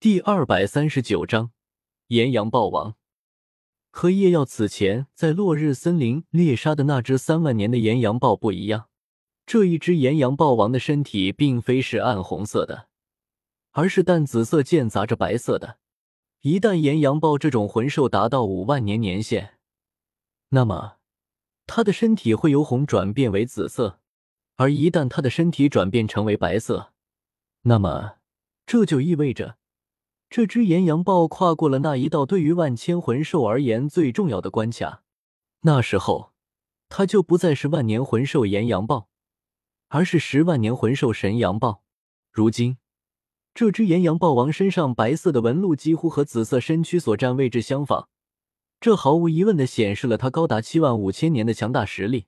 第二百三十九章炎阳豹王。和叶耀此前在落日森林猎杀的那只三万年的炎阳豹不一样，这一只炎阳豹王的身体并非是暗红色的，而是淡紫色间杂着白色的。一旦炎阳豹这种魂兽达到五万年年限，那么它的身体会由红转变为紫色；而一旦它的身体转变成为白色，那么这就意味着。这只岩羊豹跨过了那一道对于万千魂兽而言最重要的关卡，那时候，它就不再是万年魂兽岩羊豹，而是十万年魂兽神羊豹。如今，这只岩羊豹王身上白色的纹路几乎和紫色身躯所占位置相仿，这毫无疑问的显示了它高达七万五千年的强大实力。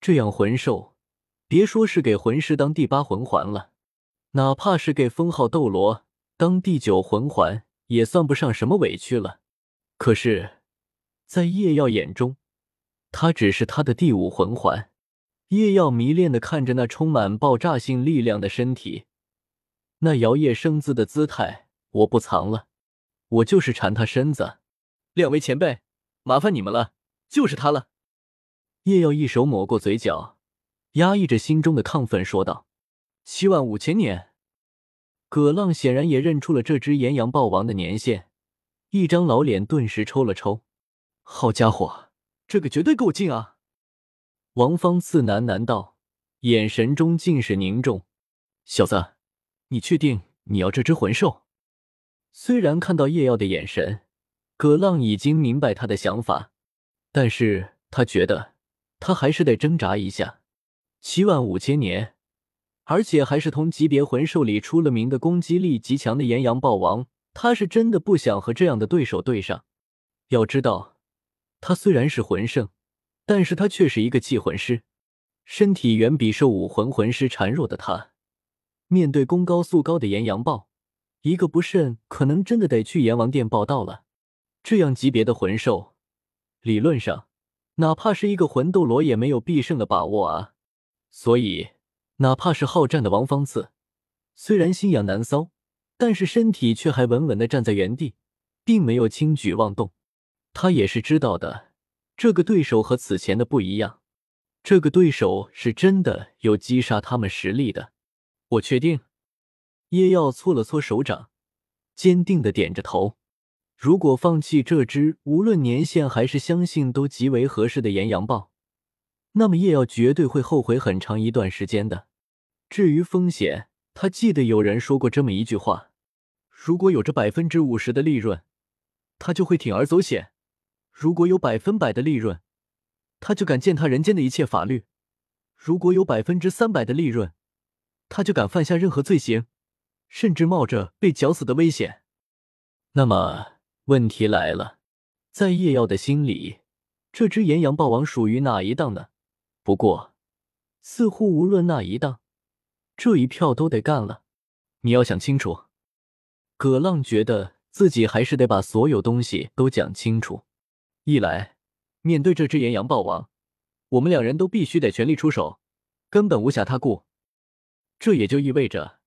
这样魂兽，别说是给魂师当第八魂环了，哪怕是给封号斗罗。当第九魂环也算不上什么委屈了，可是，在叶耀眼中，他只是他的第五魂环。叶耀迷恋的看着那充满爆炸性力量的身体，那摇曳生姿的姿态，我不藏了，我就是馋他身子。两位前辈，麻烦你们了，就是他了。叶耀一手抹过嘴角，压抑着心中的亢奋说道：“七万五千年。”葛浪显然也认出了这只炎阳豹王的年限，一张老脸顿时抽了抽。好家伙，这个绝对够劲啊！王方次喃喃道，眼神中尽是凝重。小子，你确定你要这只魂兽？虽然看到叶耀的眼神，葛浪已经明白他的想法，但是他觉得他还是得挣扎一下。七万五千年。而且还是同级别魂兽里出了名的攻击力极强的炎阳豹王，他是真的不想和这样的对手对上。要知道，他虽然是魂圣，但是他却是一个气魂师，身体远比兽武魂魂师孱弱的他，面对攻高速高的炎阳豹，一个不慎可能真的得去阎王殿报道了。这样级别的魂兽，理论上，哪怕是一个魂斗罗也没有必胜的把握啊。所以。哪怕是好战的王方次，虽然心痒难搔，但是身体却还稳稳的站在原地，并没有轻举妄动。他也是知道的，这个对手和此前的不一样，这个对手是真的有击杀他们实力的。我确定。叶耀搓了搓手掌，坚定的点着头。如果放弃这只无论年限还是相信都极为合适的炎阳豹，那么叶耀绝对会后悔很长一段时间的。至于风险，他记得有人说过这么一句话：如果有着百分之五十的利润，他就会铤而走险；如果有百分百的利润，他就敢践踏人间的一切法律；如果有百分之三百的利润，他就敢犯下任何罪行，甚至冒着被绞死的危险。那么问题来了，在叶耀的心里，这只岩羊豹王属于哪一档呢？不过，似乎无论哪一档。这一票都得干了，你要想清楚。葛浪觉得自己还是得把所有东西都讲清楚。一来，面对这只岩羊豹王，我们两人都必须得全力出手，根本无暇他顾。这也就意味着，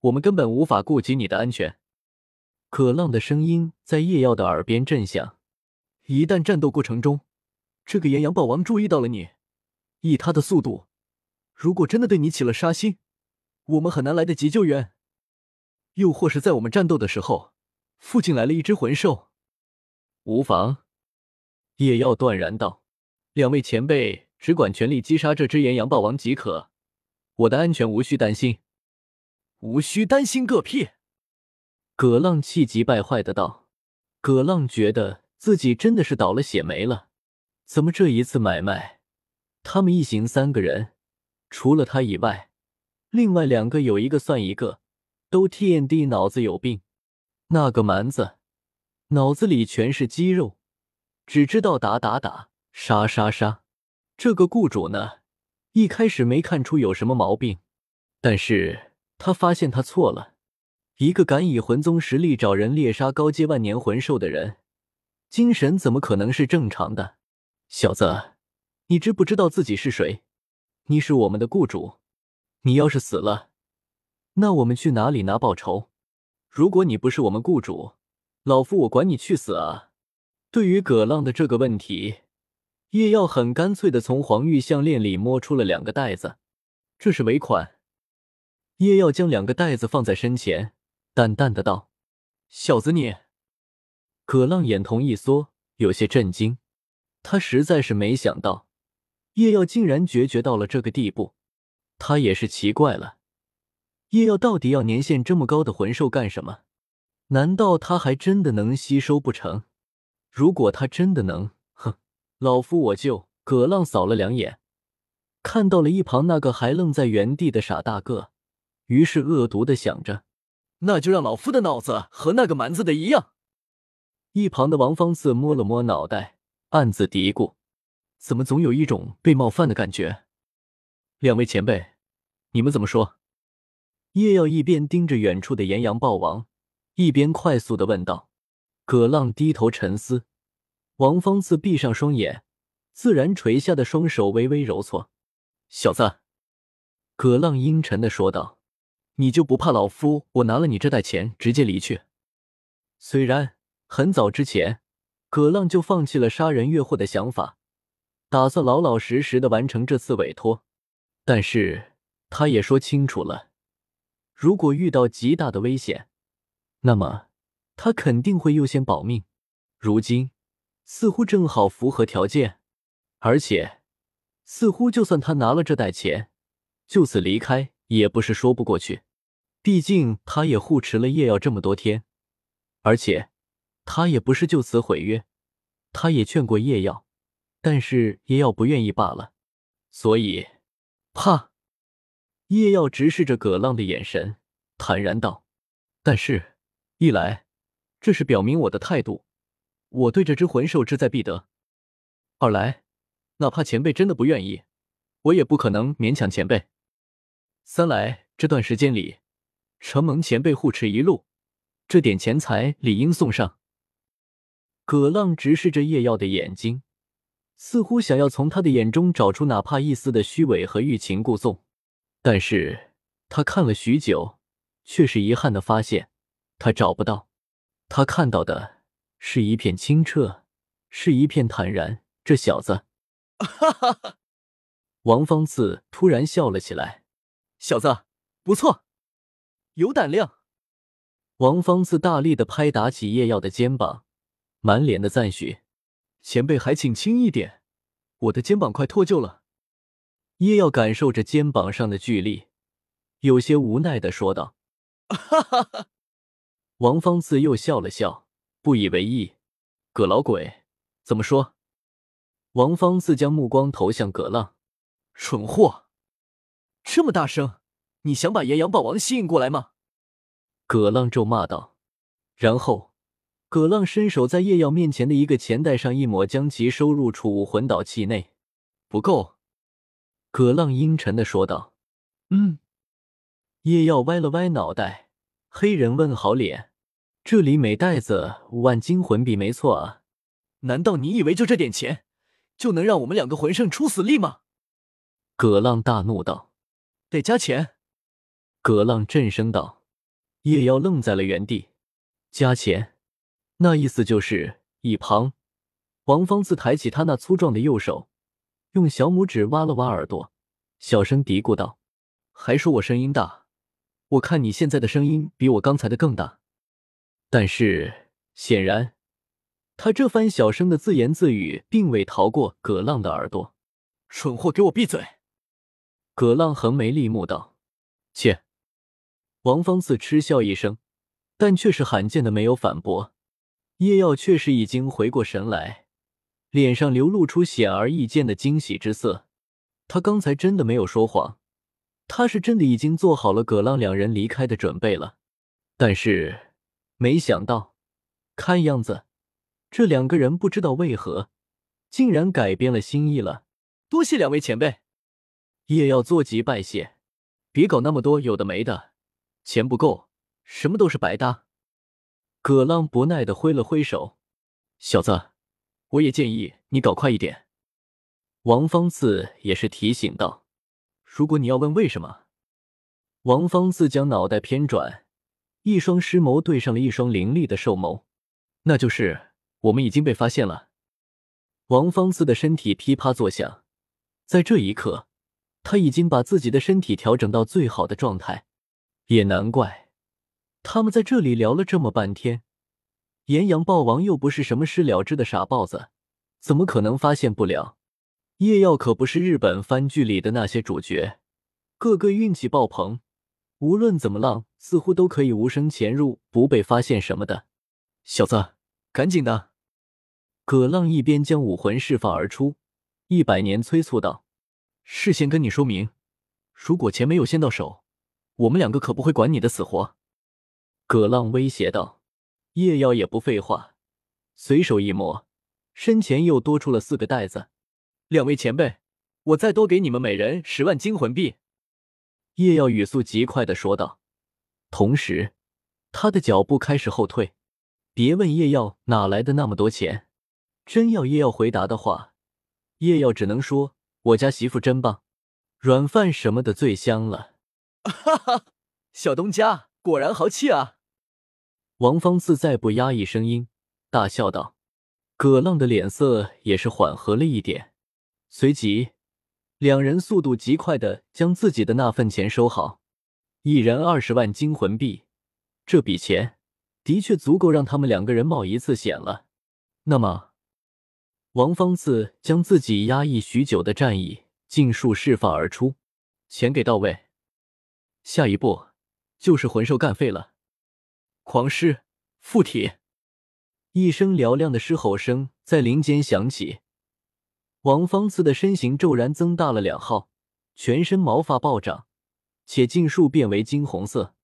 我们根本无法顾及你的安全。葛浪的声音在叶耀的耳边震响。一旦战斗过程中，这个岩羊豹王注意到了你，以他的速度，如果真的对你起了杀心，我们很难来得及救援，又或是在我们战斗的时候，附近来了一只魂兽，无妨。叶耀断然道：“两位前辈只管全力击杀这只炎阳豹王即可，我的安全无需担心。”无需担心个屁！葛浪气急败坏的道。葛浪觉得自己真的是倒了血霉了，怎么这一次买卖，他们一行三个人，除了他以外。另外两个有一个算一个，都 TND 脑子有病。那个蛮子脑子里全是肌肉，只知道打打打，杀杀杀。这个雇主呢，一开始没看出有什么毛病，但是他发现他错了。一个敢以魂宗实力找人猎杀高阶万年魂兽的人，精神怎么可能是正常的？小子，你知不知道自己是谁？你是我们的雇主。你要是死了，那我们去哪里拿报酬？如果你不是我们雇主，老夫我管你去死啊！对于葛浪的这个问题，叶耀很干脆的从黄玉项链里摸出了两个袋子，这是尾款。叶耀将两个袋子放在身前，淡淡的道：“小子你。”葛浪眼瞳一缩，有些震惊，他实在是没想到叶耀竟然决绝到了这个地步。他也是奇怪了，叶耀到底要年限这么高的魂兽干什么？难道他还真的能吸收不成？如果他真的能，哼，老夫我就……葛浪扫了两眼，看到了一旁那个还愣在原地的傻大个，于是恶毒的想着：那就让老夫的脑子和那个蛮子的一样。一旁的王方次摸了摸脑袋，暗自嘀咕：怎么总有一种被冒犯的感觉？两位前辈，你们怎么说？叶耀一边盯着远处的炎阳豹王，一边快速的问道。葛浪低头沉思，王方次闭上双眼，自然垂下的双手微微揉搓。小子，葛浪阴沉的说道：“你就不怕老夫我拿了你这袋钱直接离去？”虽然很早之前，葛浪就放弃了杀人越货的想法，打算老老实实的完成这次委托，但是他也说清楚了，如果遇到极大的危险，那么。他肯定会优先保命，如今似乎正好符合条件，而且似乎就算他拿了这袋钱，就此离开也不是说不过去。毕竟他也护持了叶耀这么多天，而且他也不是就此毁约，他也劝过叶耀，但是叶耀不愿意罢了。所以，怕叶耀直视着葛浪的眼神，坦然道：“但是，一来。”这是表明我的态度，我对这只魂兽志在必得。二来，哪怕前辈真的不愿意，我也不可能勉强前辈。三来，这段时间里，承蒙前辈护持一路，这点钱财理应送上。葛浪直视着叶耀的眼睛，似乎想要从他的眼中找出哪怕一丝的虚伪和欲擒故纵，但是他看了许久，却是遗憾的发现，他找不到。他看到的是一片清澈，是一片坦然。这小子，哈哈哈！王方次突然笑了起来。小子，不错，有胆量。王方次大力的拍打起叶耀的肩膀，满脸的赞许。前辈还请轻一点，我的肩膀快脱臼了。叶耀感受着肩膀上的巨力，有些无奈的说道：“哈哈哈。”王方自又笑了笑，不以为意。葛老鬼，怎么说？王方自将目光投向葛浪，蠢货，这么大声，你想把炎阳霸王吸引过来吗？葛浪咒骂道。然后，葛浪伸手在叶耀面前的一个钱袋上一抹，将其收入储物魂导器内。不够。葛浪阴沉的说道。嗯。叶耀歪了歪脑袋。黑人问好脸，这里每袋子五万金魂币没错啊？难道你以为就这点钱就能让我们两个魂圣出死力吗？葛浪大怒道：“得加钱！”葛浪震声道。叶耀愣在了原地，加钱？那意思就是……一旁，王方自抬起他那粗壮的右手，用小拇指挖了挖耳朵，小声嘀咕道：“还说我声音大。”我看你现在的声音比我刚才的更大，但是显然，他这番小声的自言自语并未逃过葛浪的耳朵。蠢货，给我闭嘴！葛浪横眉立目道：“切！”王方自嗤笑一声，但却是罕见的没有反驳。叶耀却是已经回过神来，脸上流露出显而易见的惊喜之色。他刚才真的没有说谎。他是真的已经做好了葛浪两人离开的准备了，但是没想到，看样子这两个人不知道为何竟然改变了心意了。多谢两位前辈，叶耀作揖拜谢，别搞那么多有的没的，钱不够，什么都是白搭。葛浪不耐的挥了挥手，小子，我也建议你搞快一点。王方次也是提醒道。如果你要问为什么，王方自将脑袋偏转，一双尸眸对上了一双凌厉的兽眸，那就是我们已经被发现了。王芳自的身体噼啪作响，在这一刻，他已经把自己的身体调整到最好的状态。也难怪，他们在这里聊了这么半天，岩羊豹王又不是什么失了智的傻豹子，怎么可能发现不了？叶耀可不是日本番剧里的那些主角，个个运气爆棚，无论怎么浪，似乎都可以无声潜入，不被发现什么的。小子，赶紧的！葛浪一边将武魂释放而出，一百年催促道：“事先跟你说明，如果钱没有先到手，我们两个可不会管你的死活。”葛浪威胁道。叶耀也不废话，随手一摸，身前又多出了四个袋子。两位前辈，我再多给你们每人十万金魂币。”叶耀语速极快的说道，同时他的脚步开始后退。别问叶耀哪来的那么多钱。真要叶耀回答的话，叶耀只能说：“我家媳妇真棒，软饭什么的最香了。”哈哈，小东家果然豪气啊！王芳自再不压抑声音，大笑道。葛浪的脸色也是缓和了一点，随即两人速度极快的将自己的那份钱收好，一人二十万金魂币，这笔钱的确足够让他们两个人冒一次险了。那么。王方次将自己压抑许久的战意尽数释放而出，钱给到位，下一步就是魂兽干废了。狂狮附体，一声嘹亮的狮吼声在林间响起，王方次的身形骤然增大了两号，全身毛发暴涨，且尽数变为金红色，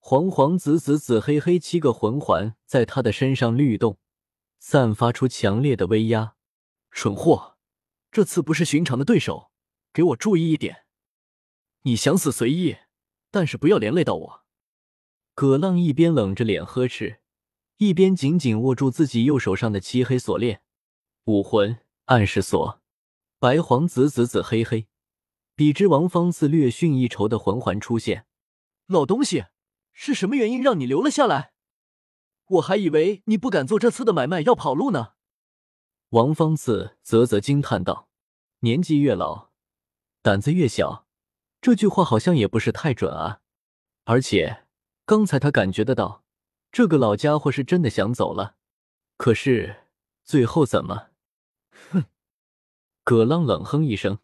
黄黄紫紫紫黑黑七个魂环在他的身上律动，散发出强烈的威压。蠢货，这次不是寻常的对手，给我注意一点！你想死随意，但是不要连累到我。葛浪一边冷着脸呵斥，一边紧紧握住自己右手上的漆黑锁链。武魂暗示锁，白黄紫紫紫黑黑，比之王方次略逊一筹的魂环出现。老东西，是什么原因让你留了下来？我还以为你不敢做这次的买卖，要跑路呢。王方次啧啧惊叹道：“年纪越老，胆子越小。”这句话好像也不是太准啊。而且刚才他感觉得到，这个老家伙是真的想走了。可是最后怎么？哼！葛浪冷哼一声：“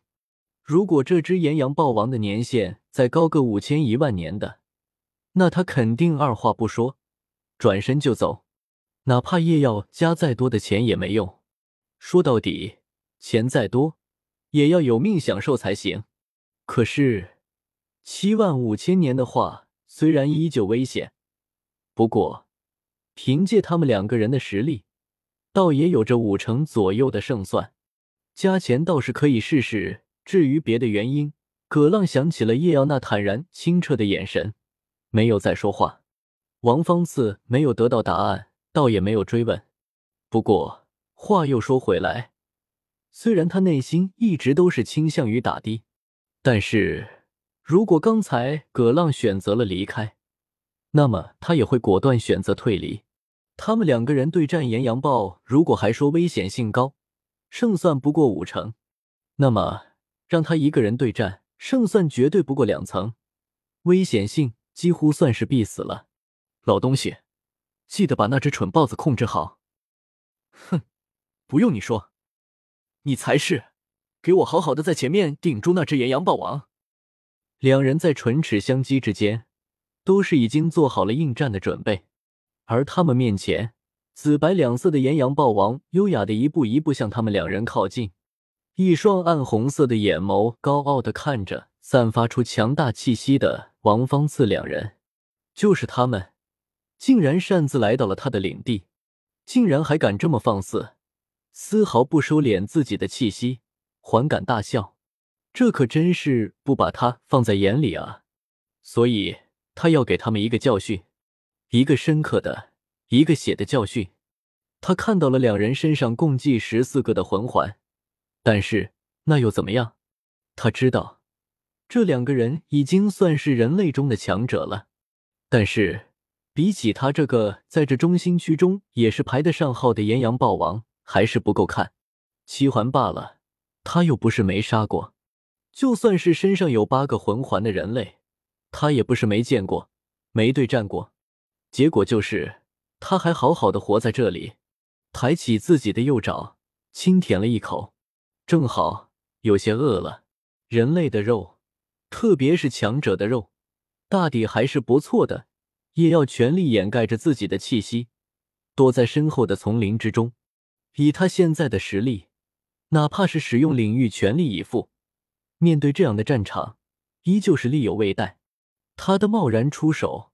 如果这只岩羊豹王的年限再高个五千一万年的，那他肯定二话不说，转身就走，哪怕叶耀加再多的钱也没用。”说到底，钱再多，也要有命享受才行。可是，七万五千年的话，虽然依旧危险，不过凭借他们两个人的实力，倒也有着五成左右的胜算。加钱倒是可以试试。至于别的原因，葛浪想起了叶耀那坦然清澈的眼神，没有再说话。王方次没有得到答案，倒也没有追问。不过。话又说回来，虽然他内心一直都是倾向于打的，但是如果刚才葛浪选择了离开，那么他也会果断选择退离。他们两个人对战岩羊豹，如果还说危险性高，胜算不过五成，那么让他一个人对战，胜算绝对不过两层，危险性几乎算是必死了。老东西，记得把那只蠢豹子控制好。哼。不用你说，你才是！给我好好的在前面顶住那只岩羊豹王。两人在唇齿相击之间，都是已经做好了应战的准备。而他们面前，紫白两色的炎阳豹王优雅的一步一步向他们两人靠近，一双暗红色的眼眸高傲的看着散发出强大气息的王方次两人。就是他们，竟然擅自来到了他的领地，竟然还敢这么放肆！丝毫不收敛自己的气息，还敢大笑，这可真是不把他放在眼里啊！所以他要给他们一个教训，一个深刻的、一个血的教训。他看到了两人身上共计十四个的魂环，但是那又怎么样？他知道这两个人已经算是人类中的强者了，但是比起他这个在这中心区中也是排得上号的炎阳豹王，还是不够看。七环罢了，他又不是没杀过。就算是身上有八个魂环的人类，他也不是没见过、没对战过。结果就是，他还好好的活在这里，抬起自己的右爪，轻舔了一口，正好有些饿了。人类的肉，特别是强者的肉，大抵还是不错的。也要全力掩盖着自己的气息，躲在身后的丛林之中。以他现在的实力，哪怕是使用领域全力以赴，面对这样的战场，依旧是力有未逮。他的贸然出手，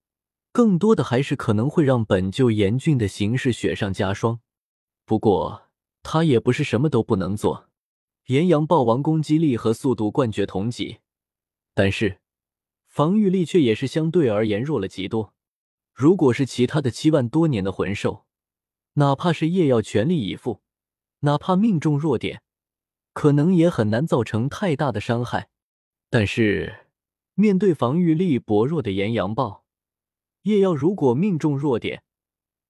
更多的还是可能会让本就严峻的形势雪上加霜。不过，他也不是什么都不能做。炎阳豹王攻击力和速度冠绝同级，但是防御力却也是相对而言弱了极多。如果是其他的七万多年的魂兽，哪怕是夜耀全力以赴，哪怕命中弱点，可能也很难造成太大的伤害。但是面对防御力薄弱的岩阳豹，夜耀如果命中弱点，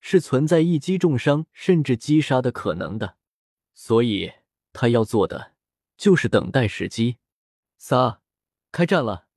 是存在一击重伤甚至击杀的可能的。所以他要做的就是等待时机。三，开战了。